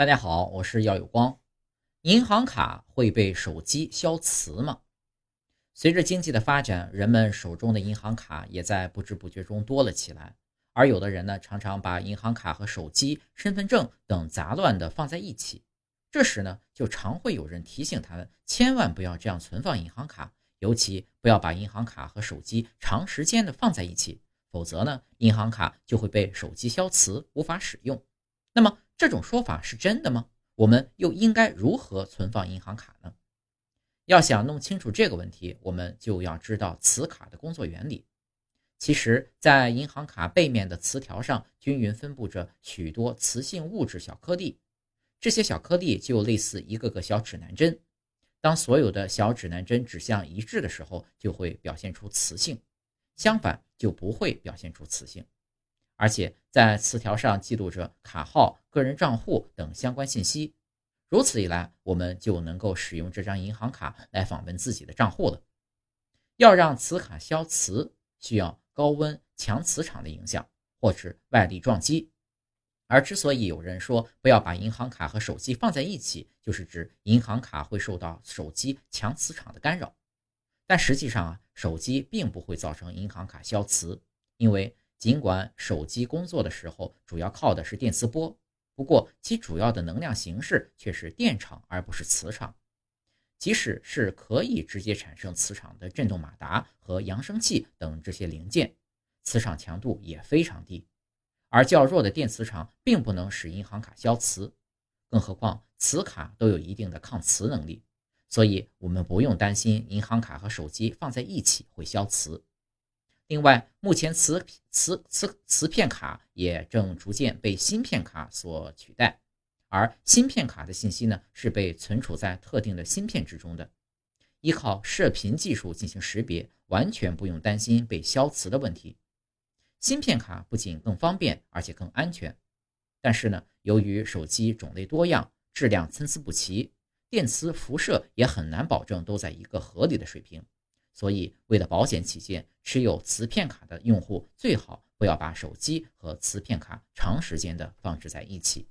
大家好，我是耀有光。银行卡会被手机消磁吗？随着经济的发展，人们手中的银行卡也在不知不觉中多了起来。而有的人呢，常常把银行卡和手机、身份证等杂乱的放在一起。这时呢，就常会有人提醒他们，千万不要这样存放银行卡，尤其不要把银行卡和手机长时间的放在一起，否则呢，银行卡就会被手机消磁，无法使用。那么，这种说法是真的吗？我们又应该如何存放银行卡呢？要想弄清楚这个问题，我们就要知道磁卡的工作原理。其实，在银行卡背面的磁条上均匀分布着许多磁性物质小颗粒，这些小颗粒就类似一个个小指南针。当所有的小指南针指向一致的时候，就会表现出磁性；相反，就不会表现出磁性。而且在磁条上记录着卡号、个人账户等相关信息，如此一来，我们就能够使用这张银行卡来访问自己的账户了。要让磁卡消磁，需要高温强磁场的影响，或是外力撞击。而之所以有人说不要把银行卡和手机放在一起，就是指银行卡会受到手机强磁场的干扰。但实际上啊，手机并不会造成银行卡消磁，因为。尽管手机工作的时候主要靠的是电磁波，不过其主要的能量形式却是电场而不是磁场。即使是可以直接产生磁场的振动马达和扬声器等这些零件，磁场强度也非常低，而较弱的电磁场并不能使银行卡消磁。更何况磁卡都有一定的抗磁能力，所以我们不用担心银行卡和手机放在一起会消磁。另外，目前磁磁磁磁片卡也正逐渐被芯片卡所取代，而芯片卡的信息呢是被存储在特定的芯片之中的，依靠射频技术进行识别，完全不用担心被消磁的问题。芯片卡不仅更方便，而且更安全。但是呢，由于手机种类多样，质量参差不齐，电磁辐射也很难保证都在一个合理的水平。所以，为了保险起见，持有磁片卡的用户最好不要把手机和磁片卡长时间的放置在一起。